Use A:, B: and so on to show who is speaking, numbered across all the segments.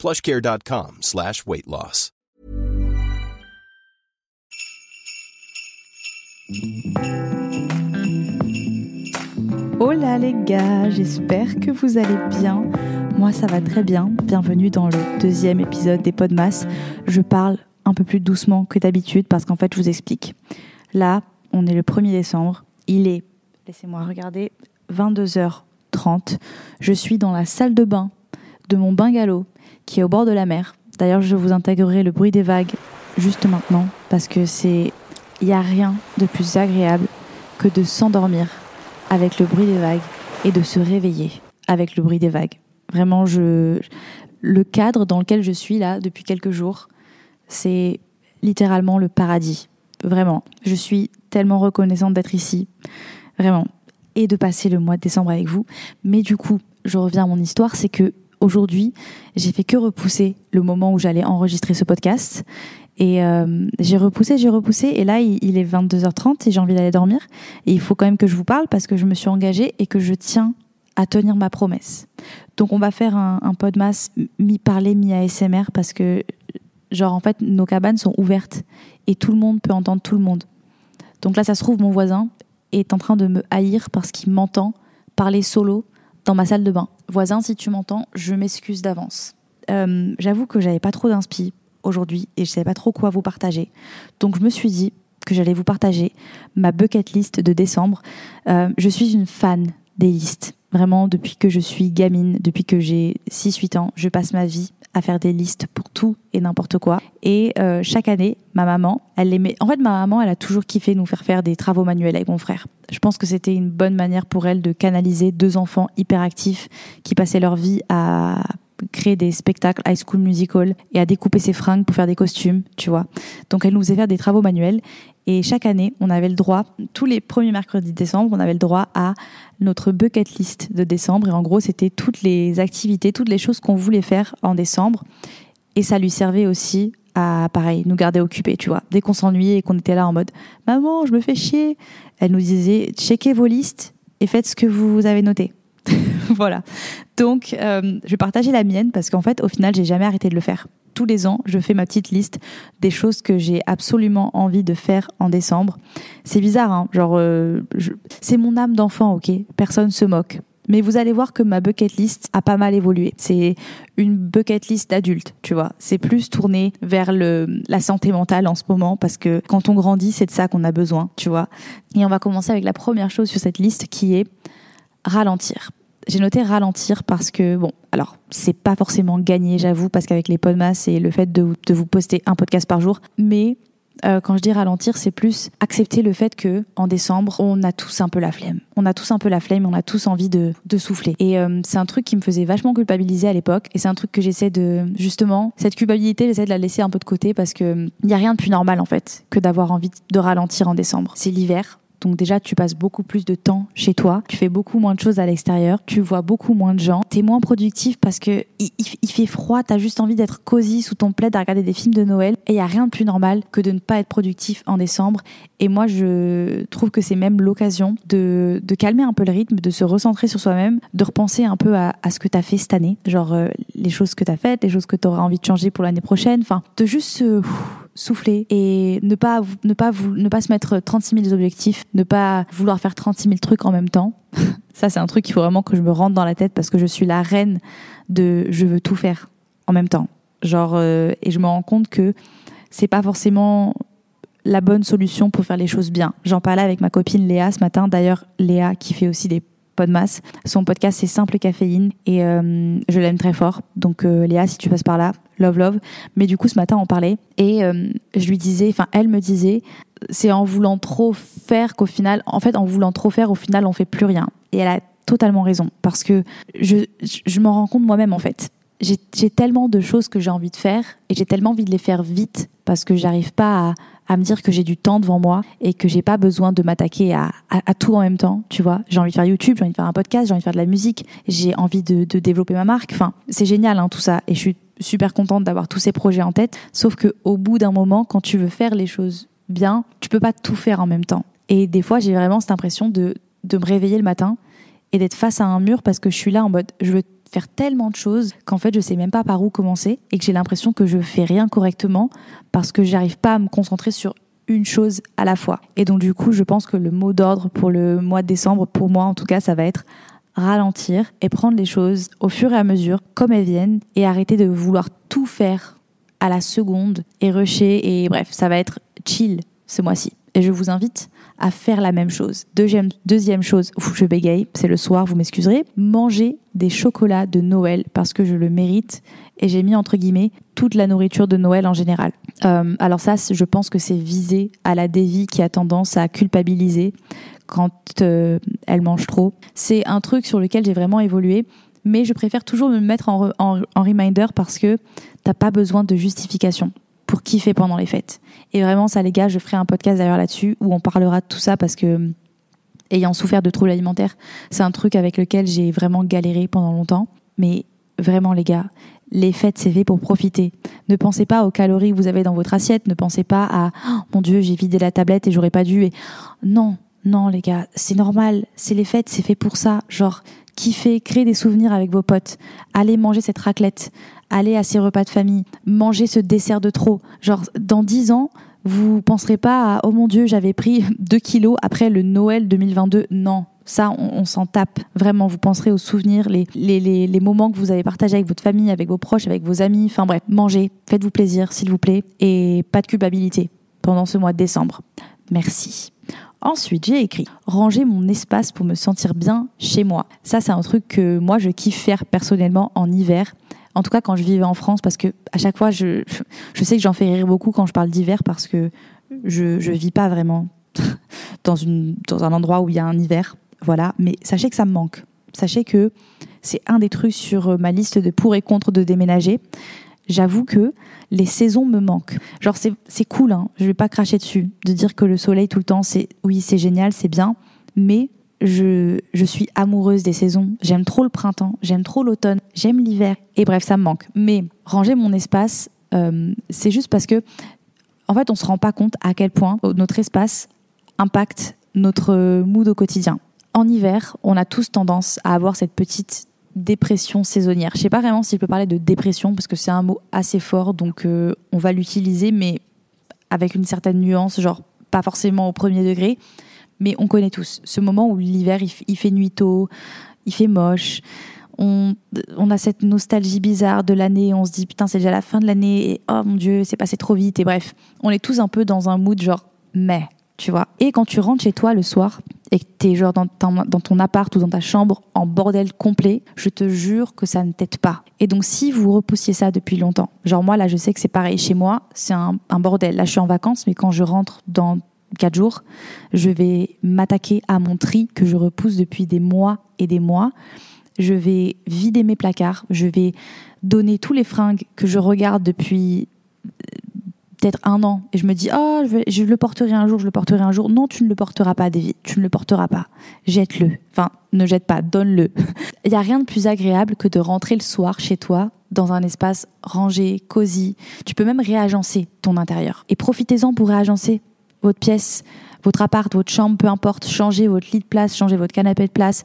A: plushcare.com slash weight loss.
B: Hola les gars, j'espère que vous allez bien. Moi ça va très bien. Bienvenue dans le deuxième épisode des Podmas. Je parle un peu plus doucement que d'habitude parce qu'en fait je vous explique. Là, on est le 1er décembre. Il est, laissez-moi regarder, 22h30. Je suis dans la salle de bain de mon bungalow qui est au bord de la mer. D'ailleurs, je vous intégrerai le bruit des vagues juste maintenant parce que c'est il n'y a rien de plus agréable que de s'endormir avec le bruit des vagues et de se réveiller avec le bruit des vagues. Vraiment, je le cadre dans lequel je suis là depuis quelques jours, c'est littéralement le paradis. Vraiment, je suis tellement reconnaissante d'être ici, vraiment, et de passer le mois de décembre avec vous. Mais du coup, je reviens à mon histoire, c'est que aujourd'hui, j'ai fait que repousser le moment où j'allais enregistrer ce podcast. Et euh, j'ai repoussé, j'ai repoussé, et là il, est 22h30 et j'ai envie d'aller dormir. Et il faut quand même que je vous parle parce que je me suis engagée et que je tiens à tenir ma promesse. Donc on va faire un, un podmas mi-parler, mi-ASMR parce que, genre en fait, nos cabanes sont ouvertes et tout le monde peut entendre tout le monde. Donc là, ça se trouve, mon voisin est en train de me haïr parce qu'il m'entend parler solo dans ma salle de bain. Voisin, si tu m'entends, je m'excuse d'avance. Euh, J'avoue que j'avais pas trop d'inspi aujourd'hui et je savais pas trop quoi vous partager. Donc je me suis dit que j'allais vous partager ma bucket list de décembre. Euh, je suis une fan des listes. Vraiment, depuis que je suis gamine, depuis que j'ai 6-8 ans, je passe ma vie à faire des listes pour tout et n'importe quoi. Et euh, chaque année, ma maman, elle aimait. En fait, ma maman, elle a toujours kiffé nous faire faire des travaux manuels avec mon frère. Je pense que c'était une bonne manière pour elle de canaliser deux enfants hyperactifs qui passaient leur vie à créer des spectacles high school musical et à découper ses fringues pour faire des costumes, tu vois. Donc elle nous faisait faire des travaux manuels et chaque année, on avait le droit, tous les premiers mercredis de décembre, on avait le droit à notre bucket list de décembre et en gros, c'était toutes les activités, toutes les choses qu'on voulait faire en décembre et ça lui servait aussi à, pareil, nous garder occupés, tu vois. Dès qu'on s'ennuyait et qu'on était là en mode « Maman, je me fais chier », elle nous disait « Checkez vos listes et faites ce que vous avez noté ». voilà. Donc, euh, je vais partager la mienne parce qu'en fait, au final, j'ai jamais arrêté de le faire. Tous les ans, je fais ma petite liste des choses que j'ai absolument envie de faire en décembre. C'est bizarre, hein genre, euh, c'est mon âme d'enfant, ok Personne se moque. Mais vous allez voir que ma bucket list a pas mal évolué. C'est une bucket list d'adulte, tu vois. C'est plus tourné vers la santé mentale en ce moment parce que quand on grandit, c'est de ça qu'on a besoin, tu vois. Et on va commencer avec la première chose sur cette liste qui est ralentir j'ai noté ralentir parce que, bon, alors, c'est pas forcément gagné, j'avoue, parce qu'avec les podmas et le fait de, vous poster un podcast par jour, mais euh, quand je dis ralentir, c'est plus accepter le fait que en décembre, on a tous un peu la flemme. On a tous un peu la flemme, on a tous envie de, de souffler. Et euh, c'est un truc qui me faisait vachement culpabiliser à l'époque. Et c'est un truc que j'essaie de, justement, cette culpabilité, j'essaie de la laisser un peu de côté parce que il n'y a rien de plus normal en fait que d'avoir envie de ralentir en décembre. C'est l'hiver, donc déjà, tu passes beaucoup plus de temps chez toi, tu fais beaucoup moins de choses à l'extérieur, tu vois beaucoup moins de gens, t'es moins productif parce que il, fait froid, t'as juste envie d'être cosy sous ton plaid à regarder des films de Noël. Et il y a rien de plus normal que de ne pas être productif en décembre. Et moi, je trouve que c'est même l'occasion de, calmer un peu le rythme, de se recentrer sur soi-même, de repenser un peu à, ce que t'as fait cette année, genre euh, les choses que t'as faites, les choses que t'auras envie de changer pour l'année prochaine. Enfin, de juste souffler et ne pas, ne pas, ne pas se mettre 36 000 objectifs, ne pas vouloir faire 36 000 trucs en même temps. Ça, c'est un truc qu'il faut vraiment que je me rentre dans la tête parce que je suis la reine de je veux tout faire en même temps. Genre, euh, et je me rends compte que c'est pas forcément la bonne solution pour faire les choses bien. J'en parlais avec ma copine Léa ce matin. D'ailleurs, Léa qui fait aussi des Podmas. Son podcast c'est Simple Caféine et euh, je l'aime très fort. Donc euh, Léa, si tu passes par là, love love. Mais du coup ce matin on parlait et euh, je lui disais, enfin elle me disait, c'est en voulant trop faire qu'au final, en fait en voulant trop faire au final on fait plus rien. Et elle a totalement raison parce que je, je m'en rends compte moi-même en fait. J'ai tellement de choses que j'ai envie de faire et j'ai tellement envie de les faire vite parce que j'arrive pas à, me dire que j'ai du temps devant moi et que j'ai pas besoin de m'attaquer à, tout en même temps, tu vois. J'ai envie de faire YouTube, j'ai envie de faire un podcast, j'ai envie de faire de la musique, j'ai envie de, de, développer ma marque. Enfin, c'est génial hein, tout ça et je suis super contente d'avoir tous ces projets en tête. Sauf que au bout d'un moment, quand tu veux faire les choses bien, tu peux pas tout faire en même temps. Et des fois, j'ai vraiment cette impression de, de me réveiller le matin et d'être face à un mur parce que je suis là en mode je veux faire tellement de choses qu'en fait je sais même pas par où commencer et que j'ai l'impression que je fais rien correctement parce que j'arrive pas à me concentrer sur une chose à la fois. Et donc du coup, je pense que le mot d'ordre pour le mois de décembre, pour moi en tout cas, ça va être ralentir et prendre les choses au fur et à mesure comme elles viennent et arrêter de vouloir tout faire à la seconde et rusher et bref, ça va être chill ce mois-ci. Et je vous invite à faire la même chose. Deuxième, deuxième chose, je bégaye, c'est le soir, vous m'excuserez, manger des chocolats de Noël parce que je le mérite et j'ai mis entre guillemets toute la nourriture de Noël en général. Euh, alors ça, je pense que c'est visé à la dévie qui a tendance à culpabiliser quand euh, elle mange trop. C'est un truc sur lequel j'ai vraiment évolué, mais je préfère toujours me mettre en, en, reminder parce que t'as pas besoin de justification pour kiffer pendant les fêtes. Et vraiment, ça, les gars, je ferai un podcast d'ailleurs là-dessus où on parlera de tout ça parce que, ayant souffert de troubles alimentaires, c'est un truc avec lequel j'ai vraiment galéré pendant longtemps. Mais vraiment, les gars, les fêtes, c'est fait pour profiter. Ne pensez pas aux calories que vous avez dans votre assiette. Ne pensez pas à oh, mon Dieu, j'ai vidé la tablette et j'aurais pas dû. Et... Non, non, les gars, c'est normal. C'est les fêtes, c'est fait pour ça. Genre, kiffer, créer des souvenirs avec vos potes. Allez manger cette raclette aller à ces repas de famille, manger ce dessert de trop. Genre, dans dix ans, vous penserez pas à oh mon dieu, j'avais pris 2 kilos après le Noël 2022. Non, ça, on, s'en tape. Vraiment, vous penserez aux souvenirs, les, les, les, moments que vous avez partagés avec votre famille, avec vos proches, avec vos amis. Enfin bref, mangez, faites-vous plaisir, s'il vous plaît, et pas de culpabilité pendant ce mois de décembre. Merci. Ensuite, j'ai écrit ranger mon espace pour me sentir bien chez moi. Ça, c'est un truc que moi, je kiffe faire personnellement en hiver. En tout cas, quand je vivais en France, parce que à chaque fois, je, sais que j'en fais rire beaucoup quand je parle d'hiver parce que je ne vis pas vraiment dans, dans un endroit où il y a un hiver. Voilà. Mais sachez que ça me manque. Sachez que c'est un des trucs sur ma liste de pour et contre de déménager. J'avoue que les saisons me manquent. Genre, c'est cool, hein, je vais pas cracher dessus, de dire que le soleil tout le temps, c'est oui, c'est génial, c'est bien, mais je, je suis amoureuse des saisons. J'aime trop le printemps, j'aime trop l'automne, j'aime l'hiver. Et bref, ça me manque. Mais ranger mon espace, euh, c'est juste parce que, en fait, on se rend pas compte à quel point notre espace impacte notre mood au quotidien. En hiver, on a tous tendance à avoir cette petite dépression saisonnière. Je sais pas vraiment si je peux parler de dépression parce que c'est un mot assez fort, donc euh, on va l'utiliser, mais avec une certaine nuance, genre pas forcément au premier degré mais on connaît tous ce moment où l'hiver il, fait nuit tôt, il fait moche. On, a cette nostalgie bizarre de l'année, on se dit putain c'est déjà la fin de l'année et oh mon dieu c'est passé trop vite et bref, on est tous un peu dans un mood genre mais tu vois. Et quand tu rentres chez toi le soir et que t'es genre dans ton, appart ou dans ta chambre en bordel complet, je te jure que ça ne t'aide pas. Et donc si vous repoussiez ça depuis longtemps, genre moi là je sais que c'est pareil chez moi, c'est un, un bordel. Là je suis en vacances mais quand je rentre dans quatre jours, je vais m'attaquer à mon tri que je repousse depuis des mois et des mois. Je vais vider mes placards, je vais donner tous les fringues que je regarde depuis peut-être un an. Et je me dis oh je, le porterai un jour je le porterai un jour. Non tu ne le porteras pas David. Tu ne le porteras pas. Jette-le. Enfin ne jette pas donne-le. Il y a rien de plus agréable que de rentrer le soir chez toi dans un espace rangé cosy. Tu peux même réagencer ton intérieur. Et profitez-en pour réagencer votre pièce, votre appart, votre chambre, peu importe, changez votre lit de place, changez votre canapé de place,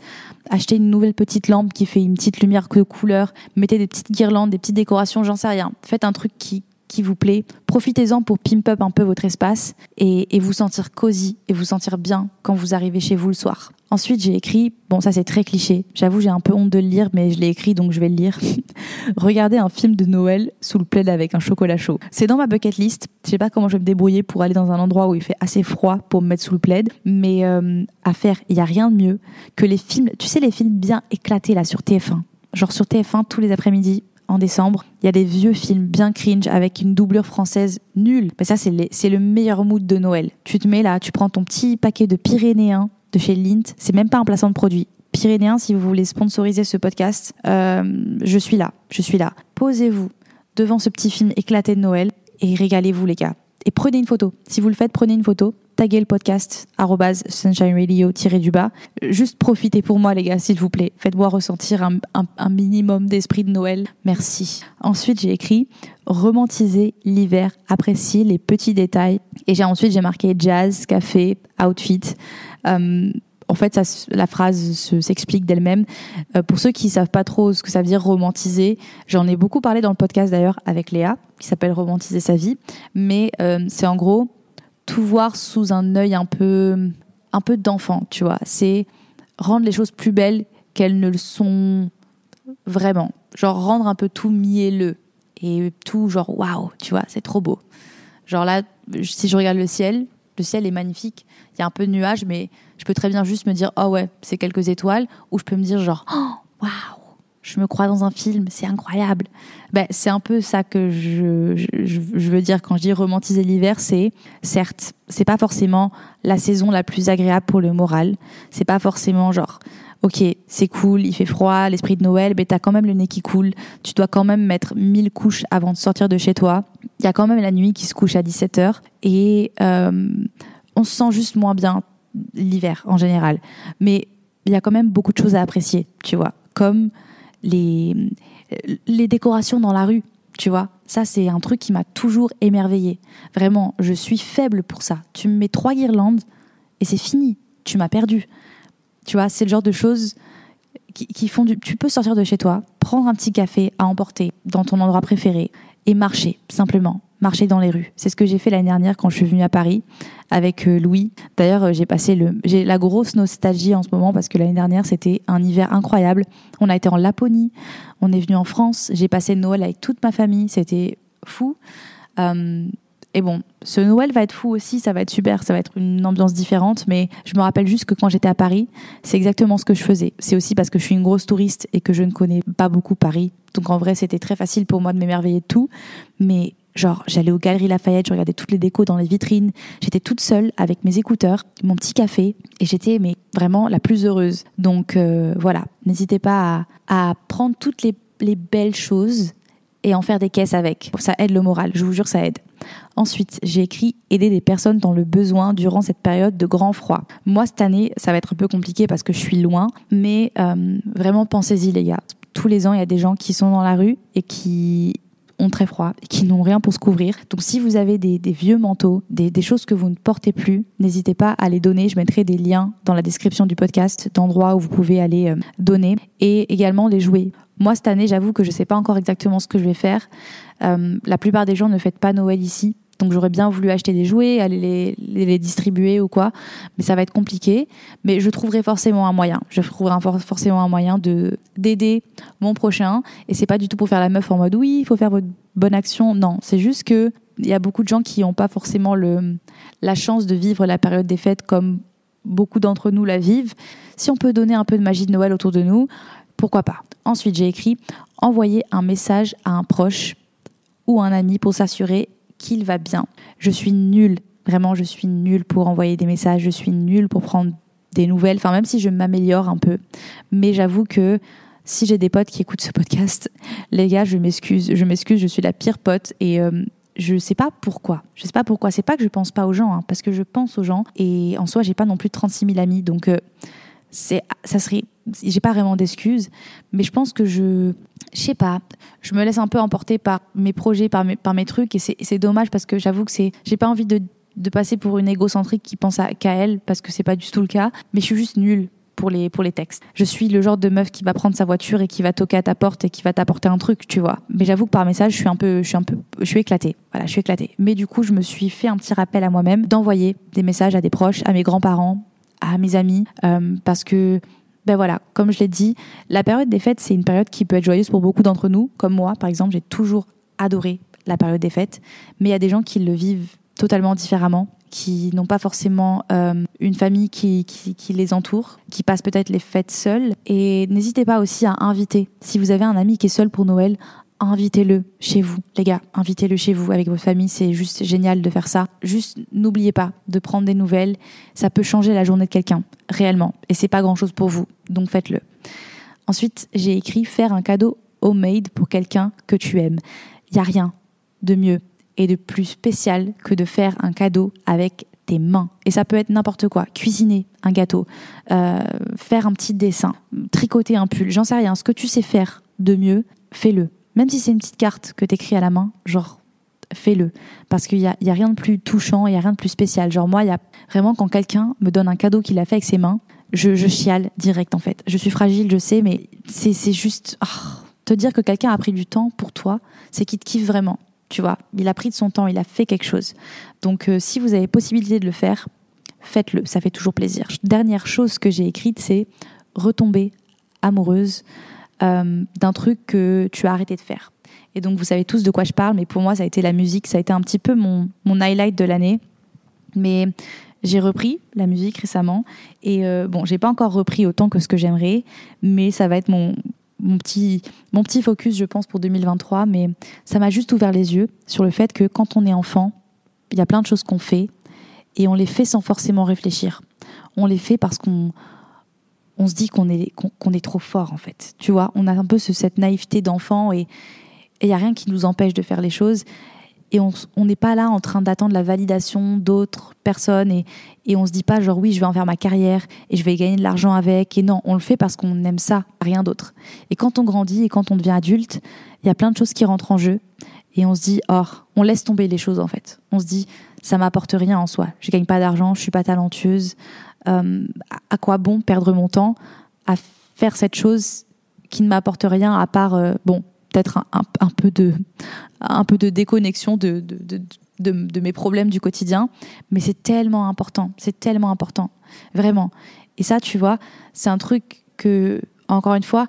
B: achetez une nouvelle petite lampe qui fait une petite lumière de couleur, mettez des petites guirlandes, des petites décorations, j'en sais rien. Faites un truc qui, qui vous plaît. Profitez-en pour pimp up un peu votre espace et, vous sentir cosy et vous sentir bien quand vous arrivez chez vous le soir. Ensuite, j'ai écrit, bon ça c'est très cliché, j'avoue j'ai un peu honte de le lire mais je l'ai écrit donc je vais le lire. Regardez un film de Noël sous le plaid avec un chocolat chaud. C'est dans ma bucket list, je sais pas comment je vais me débrouiller pour aller dans un endroit où il fait assez froid pour me mettre sous le plaid, mais euh, à faire, il y a rien de mieux que les films, tu sais les films bien éclatés là sur TF1. Genre sur TF1 tous les après-midi, en décembre. Il y a des vieux films bien cringe avec une doublure française nulle. Mais ça, c'est le meilleur mood de Noël. Tu te mets là, tu prends ton petit paquet de Pyrénéens de chez Lint. C'est même pas un placement de produit. pyrénéens, si vous voulez sponsoriser ce podcast, euh, je suis là, je suis là. Posez-vous devant ce petit film éclaté de Noël et régalez-vous les gars. Et prenez une photo. Si vous le faites, prenez une photo. Taguez le podcast Sunshine Radio du bas. Juste profitez pour moi les gars, s'il vous plaît. Faites-moi ressentir un, minimum d'esprit de Noël. Merci. Ensuite, j'ai écrit romantiser l'hiver, apprécier les petits détails. Et j'ai ensuite j'ai marqué jazz, café, outfit. Euh, en fait, la phrase s'explique d'elle-même. Euh, pour ceux qui savent pas trop ce que ça veut dire romantiser, j'en ai beaucoup parlé dans le podcast d'ailleurs avec Léa, qui s'appelle Romantiser sa vie. Mais euh, c'est en gros tout voir sous un œil un peu, un peu d'enfant, tu vois. C'est rendre les choses plus belles qu'elles ne le sont vraiment. Genre rendre un peu tout mielleux et tout genre waouh, tu vois, c'est trop beau. Genre là, si je regarde le ciel, le ciel est magnifique. Il y a un peu de nuages, mais je peux très bien juste me dire oh ouais, c'est quelques étoiles, ou je peux me dire genre oh, waouh, je me crois dans un film, c'est incroyable. Ben, c'est un peu ça que je, je, je, veux dire quand je dis romantiser l'hiver, c'est certes, c'est pas forcément la saison la plus agréable pour le moral. C'est pas forcément genre ok, c'est cool, il fait froid, l'esprit de Noël, mais t'as quand même le nez qui coule, tu dois quand même mettre 1000 couches avant de sortir de chez toi. Il y a quand même la nuit qui se couche à 17h et euh, on se sent juste moins bien l'hiver en général. Mais il y a quand même beaucoup de choses à apprécier, tu vois, comme les, les décorations dans la rue, tu vois. Ça, c'est un truc qui m'a toujours émerveillée. Vraiment, je suis faible pour ça. Tu me mets trois guirlandes et c'est fini. Tu m'as perdu. Tu vois, c'est le genre de choses qui, font du. Tu peux sortir de chez toi, prendre un petit café à emporter dans ton endroit préféré et marcher, simplement. Marcher dans les rues. C'est ce que j'ai fait l'année dernière quand je suis venue à Paris avec euh, Louis. D'ailleurs, euh, j'ai passé le. J'ai la grosse nostalgie en ce moment parce que l'année dernière, c'était un hiver incroyable. On a été en Laponie, on est venu en France, j'ai passé Noël avec toute ma famille, c'était fou. Euh, et bon, ce Noël va être fou aussi, ça va être super, ça va être une ambiance différente, mais je me rappelle juste que quand j'étais à Paris, c'est exactement ce que je faisais. C'est aussi parce que je suis une grosse touriste et que je ne connais pas beaucoup Paris. Donc en vrai, c'était très facile pour moi de m'émerveiller de tout. Mais genre, j'allais aux Galeries Lafayette, je regardais toutes les décos dans les vitrines. J'étais toute seule avec mes écouteurs, mon petit café, et j'étais mais vraiment la plus heureuse. Donc euh, voilà, n'hésitez pas à, prendre toutes les, les belles choses et en faire des caisses avec. Ça aide le moral, je vous jure, ça aide. Ensuite, j'ai écrit aider des personnes dans le besoin durant cette période de grand froid. Moi, cette année, ça va être un peu compliqué parce que je suis loin, mais euh, vraiment pensez-y les gars. Tous les ans, il y a des gens qui sont dans la rue et qui ont très froid, et qui n'ont rien pour se couvrir. Donc si vous avez des, vieux manteaux, des, choses que vous ne portez plus, n'hésitez pas à les donner. Je mettrai des liens dans la description du podcast d'endroits où vous pouvez aller euh, donner et également les jouer. Moi, cette année, j'avoue que je ne sais pas encore exactement ce que je vais faire. Euh, la plupart des gens ne fêtent pas Noël ici. Donc j'aurais bien voulu acheter des jouets, aller les, les, distribuer ou quoi, mais ça va être compliqué. Mais je trouverai forcément un moyen. Je trouverai forcément un moyen de d'aider mon prochain. Et c'est pas du tout pour faire la meuf en mode oui, il faut faire votre bonne action. Non, c'est juste que il y a beaucoup de gens qui n'ont pas forcément le, la chance de vivre la période des fêtes comme beaucoup d'entre nous la vivent. Si on peut donner un peu de magie de Noël autour de nous, pourquoi pas Ensuite, j'ai écrit envoyer un message à un proche ou un ami pour s'assurer qu'il va bien. Je suis nulle, vraiment, je suis nulle pour envoyer des messages, je suis nulle pour prendre des nouvelles, enfin, même si je m'améliore un peu. Mais j'avoue que si j'ai des potes qui écoutent ce podcast, les gars, je m'excuse, je m'excuse, je suis la pire pote et euh, je sais pas pourquoi. Je sais pas pourquoi. C'est pas que je pense pas aux gens, hein, parce que je pense aux gens et en soi, j'ai pas non plus 36 000 amis, donc euh, c'est, ça serait j'ai pas vraiment d'excuses, mais je pense que je, je sais pas, je me laisse un peu emporter par mes projets, par mes, par mes trucs, et c'est dommage parce que j'avoue que c'est, j'ai pas envie de, de, passer pour une égocentrique qui pense qu'à elle, parce que c'est pas du tout le cas, mais je suis juste nulle pour les, pour les textes. Je suis le genre de meuf qui va prendre sa voiture et qui va toquer à ta porte et qui va t'apporter un truc, tu vois. Mais j'avoue que par message, je suis un peu, je suis un peu, je suis éclatée. Voilà, je suis éclatée. Mais du coup, je me suis fait un petit rappel à moi-même d'envoyer des messages à des proches, à mes grands-parents, à mes amis, euh, parce que ben voilà, comme je l'ai dit, la période des fêtes, c'est une période qui peut être joyeuse pour beaucoup d'entre nous. Comme moi, par exemple, j'ai toujours adoré la période des fêtes. Mais il y a des gens qui le vivent totalement différemment, qui n'ont pas forcément euh, une famille qui, qui, les entoure, qui passent peut-être les fêtes seuls. Et n'hésitez pas aussi à inviter. Si vous avez un ami qui est seul pour Noël, invitez-le chez vous, les gars. Invitez-le chez vous avec votre famille. C'est juste génial de faire ça. Juste n'oubliez pas de prendre des nouvelles. Ça peut changer la journée de quelqu'un, réellement. Et c'est pas grand chose pour vous. Donc faites-le. Ensuite, j'ai écrit faire un cadeau homemade pour quelqu'un que tu aimes. Il n'y a rien de mieux et de plus spécial que de faire un cadeau avec tes mains. Et ça peut être n'importe quoi. Cuisiner un gâteau, euh, faire un petit dessin, tricoter un pull, j'en sais rien. Ce que tu sais faire de mieux, fais-le. Même si c'est une petite carte que t'écris à la main, genre, fais-le. Parce qu'il n'y a, y a rien de plus touchant, il n'y a rien de plus spécial. Genre, moi, il y a vraiment quand quelqu'un me donne un cadeau qu'il a fait avec ses mains, je, je, chiale direct, en fait. Je suis fragile, je sais, mais c'est juste... Ah, te dire que quelqu'un a pris du temps pour toi, c'est qu'il te kiffe vraiment. Tu vois, il a pris de son temps, il a fait quelque chose. Donc, euh, si vous avez possibilité de le faire, faites-le. Ça fait toujours plaisir. Dernière chose que j'ai écrite, c'est retomber amoureuse euh, d'un truc que tu as arrêté de faire. Et donc, vous savez tous de quoi je parle, mais pour moi, ça a été la musique. Ça a été un petit peu mon, highlight de l'année. Mais j'ai repris la musique récemment. Et euh, bon, j'ai pas encore repris autant que ce que j'aimerais, mais ça va être mon petit, mon petit focus, je pense, pour 2023. Mais ça m'a juste ouvert les yeux sur le fait que quand on est enfant, il y a plein de choses qu'on fait et on les fait sans forcément réfléchir. On les fait parce qu'on on se dit qu'on est, qu'on est trop fort, en fait. Tu vois, on a un peu cette naïveté d'enfant et il n'y a rien qui nous empêche de faire les choses. Et on n'est pas là en train d'attendre la validation d'autres personnes et, et on se dit pas genre oui je vais en faire ma carrière et je vais gagner de l'argent avec. Et non on le fait parce qu'on aime ça rien d'autre. Et quand on grandit et quand on devient adulte il y a plein de choses qui rentrent en jeu et on se dit oh on laisse tomber les choses en fait. On se dit ça m'apporte rien en soi. Je gagne pas d'argent je suis pas talentueuse euh, à quoi bon perdre mon temps à faire cette chose qui ne m'apporte rien à part, euh, bon, peut-être un, peu de, déconnexion de mes problèmes du quotidien. Mais c'est tellement important, c'est tellement important, vraiment. Et ça, tu vois, c'est un truc que, encore une fois,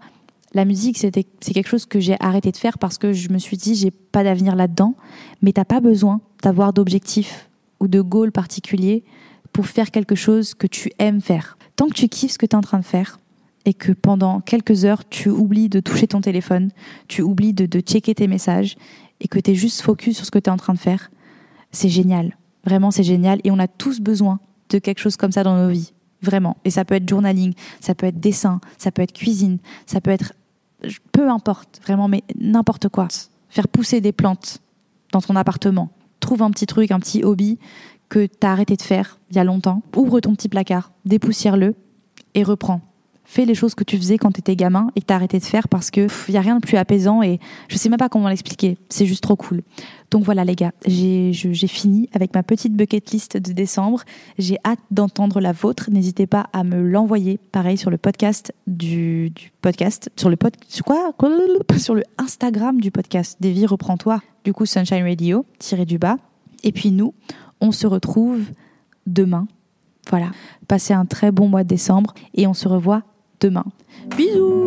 B: la musique, c'est quelque chose que j'ai arrêté de faire parce que je me suis dit, j'ai pas d'avenir là-dedans. Mais t'as pas besoin d'avoir d'objectifs ou de goals particuliers pour faire quelque chose que tu aimes faire. Tant que tu kiffes ce que tu es en train de faire et que pendant quelques heures, tu oublies de toucher ton téléphone, tu oublies de, de checker tes messages et que tu es juste focus sur ce que tu es en train de faire, c'est génial. Vraiment, c'est génial. Et on a tous besoin de quelque chose comme ça dans nos vies. Vraiment. Et ça peut être journaling, ça peut être dessin, ça peut être cuisine, ça peut être... Peu importe, vraiment, mais n'importe quoi. Faire pousser des plantes dans ton appartement. Trouve un petit truc, un petit hobby que tu as arrêté de faire il y a longtemps. Ouvre ton petit placard, dépoussière-le et reprends. Fais les choses que tu faisais quand tu étais gamin et que tu as arrêté de faire parce que il y a rien de plus apaisant et je sais même pas comment l'expliquer. C'est juste trop cool. Donc voilà les gars, j'ai fini avec ma petite bucket list de décembre. J'ai hâte d'entendre la vôtre. N'hésitez pas à me l'envoyer. Pareil sur le podcast du, podcast, sur le pod, sur quoi? Sur le Instagram du podcast. Davy reprends-toi. Du coup Sunshine Radio tiré du bas. Et puis nous, on se retrouve demain. Voilà. Passez un très bon mois de décembre et on se revoit demain. Bisous.